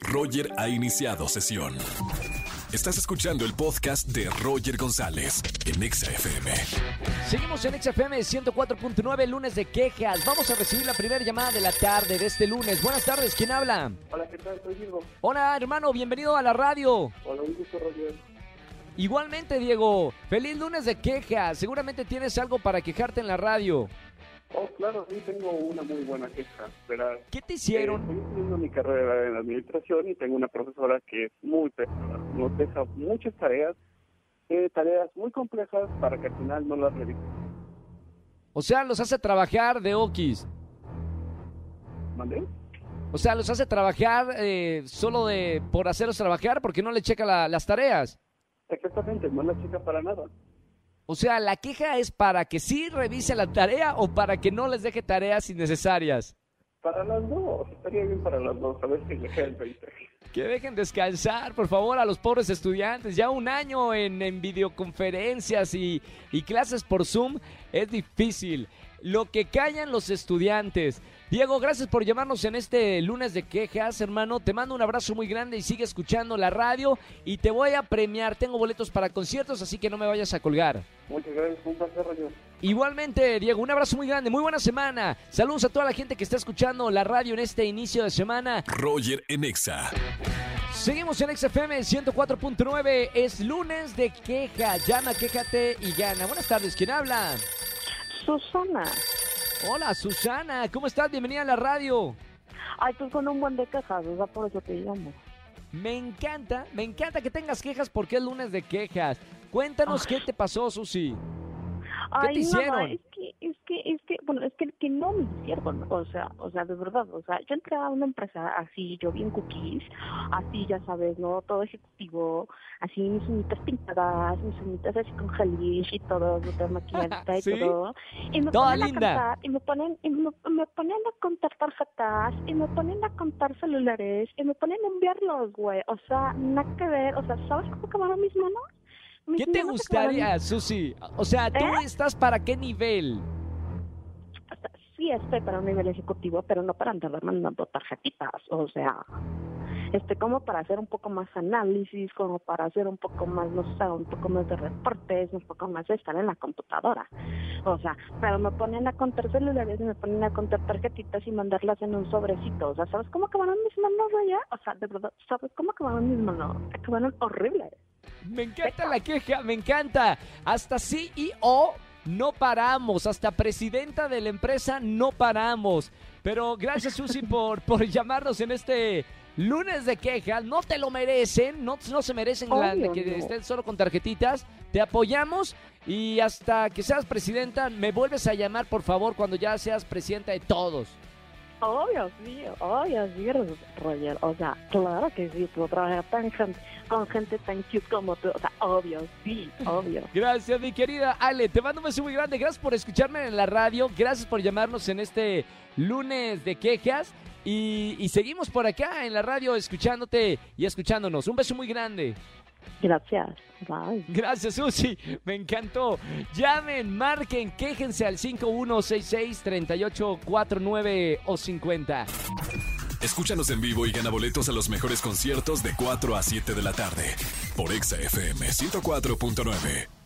Roger ha iniciado sesión. Estás escuchando el podcast de Roger González en Exa FM. Seguimos en XFM 104.9, lunes de quejas. Vamos a recibir la primera llamada de la tarde de este lunes. Buenas tardes, ¿quién habla? Hola, ¿qué tal? Soy Diego. Hola, hermano, bienvenido a la radio. Hola, un gusto, Roger. Igualmente, Diego, feliz lunes de quejas. Seguramente tienes algo para quejarte en la radio. Oh, claro, sí, tengo una muy buena queja. Verás, ¿Qué te eh, hicieron? estoy estudiando mi carrera en administración y tengo una profesora que es muy pesada. Nos deja muchas tareas, eh, tareas muy complejas para que al final no las revise. O sea, los hace trabajar de okis. ¿Mandé? O sea, los hace trabajar eh, solo de por hacerlos trabajar porque no le checa la- las tareas. Exactamente, no la chica para nada. O sea, la queja es para que sí revise la tarea o para que no les deje tareas innecesarias. Para las dos, estaría bien para las dos, a ver si queda el 20. Que dejen descansar, por favor, a los pobres estudiantes. Ya un año en, en videoconferencias y, y clases por Zoom es difícil. Lo que callan los estudiantes. Diego, gracias por llamarnos en este lunes de quejas, hermano. Te mando un abrazo muy grande y sigue escuchando la radio. Y te voy a premiar. Tengo boletos para conciertos, así que no me vayas a colgar. Muchas gracias, un placer, Roger. Igualmente, Diego, un abrazo muy grande, muy buena semana. Saludos a toda la gente que está escuchando la radio en este inicio de semana. Roger en Exa. Seguimos en XFM 104.9. Es lunes de queja. Llama, quéjate y gana. Buenas tardes, ¿quién habla? Susana. Hola, Susana. ¿Cómo estás? Bienvenida a la radio. Ay, pues con un buen de quejas, o sea, por eso te llamo. Me encanta, me encanta que tengas quejas porque es lunes de quejas. Cuéntanos qué te pasó, Susi. Ay, te hicieron es que, es que, es que, bueno, es que, que no me hicieron, o sea, o sea, de verdad, o sea, yo entré a una empresa así, yo bien cookies, así, ya sabes, ¿no? Todo ejecutivo, así, mis uñitas pintadas, mis uñitas así con gelish y todo, súper maquilladita y ¿Sí? todo. Y me Toda ponen linda. a cantar, y me ponen, y me, me ponen a contar tarjetas, y me ponen a contar celulares, y me ponen a enviarlos, güey, o sea, nada que ver, o sea, ¿sabes cómo acabaron mis manos? Mis ¿Qué te acabaron gustaría, Susi? O sea, ¿tú ¿Eh? estás para qué nivel? Sí estoy para un nivel ejecutivo, pero no para andar mandando tarjetitas, o sea, este como para hacer un poco más análisis, como para hacer un poco más, no sé, un poco más de reportes, un poco más de estar en la computadora. O sea, pero me ponen a contar celulares, me ponen a contar tarjetitas y mandarlas en un sobrecito. O sea, ¿sabes cómo acabaron mis manos allá? O sea, de verdad, ¿sabes cómo acabaron mis manos? Acabaron horribles. Me encanta la queja, me encanta. Hasta CEO no paramos, hasta presidenta de la empresa no paramos. Pero gracias, Susi, por, por llamarnos en este lunes de quejas. No te lo merecen, no, no se merecen la- que no. estén solo con tarjetitas. Te apoyamos y hasta que seas presidenta, me vuelves a llamar, por favor, cuando ya seas presidenta de todos. Obvio, sí, obvio, sí, Roger. O sea, claro que sí, puedo trabajar tan gen- con gente tan cute como tú. O sea, obvio, sí, obvio. Gracias, mi querida Ale. Te mando un beso muy grande. Gracias por escucharme en la radio. Gracias por llamarnos en este lunes de quejas. Y seguimos por acá en la radio escuchándote y escuchándonos. Un beso muy grande. Gracias. Bye. Gracias, Susi. Me encantó. Llamen, marquen, quéjense al 5166-3849 o 50. Escúchanos en vivo y gana boletos a los mejores conciertos de 4 a 7 de la tarde por Exa FM 104.9.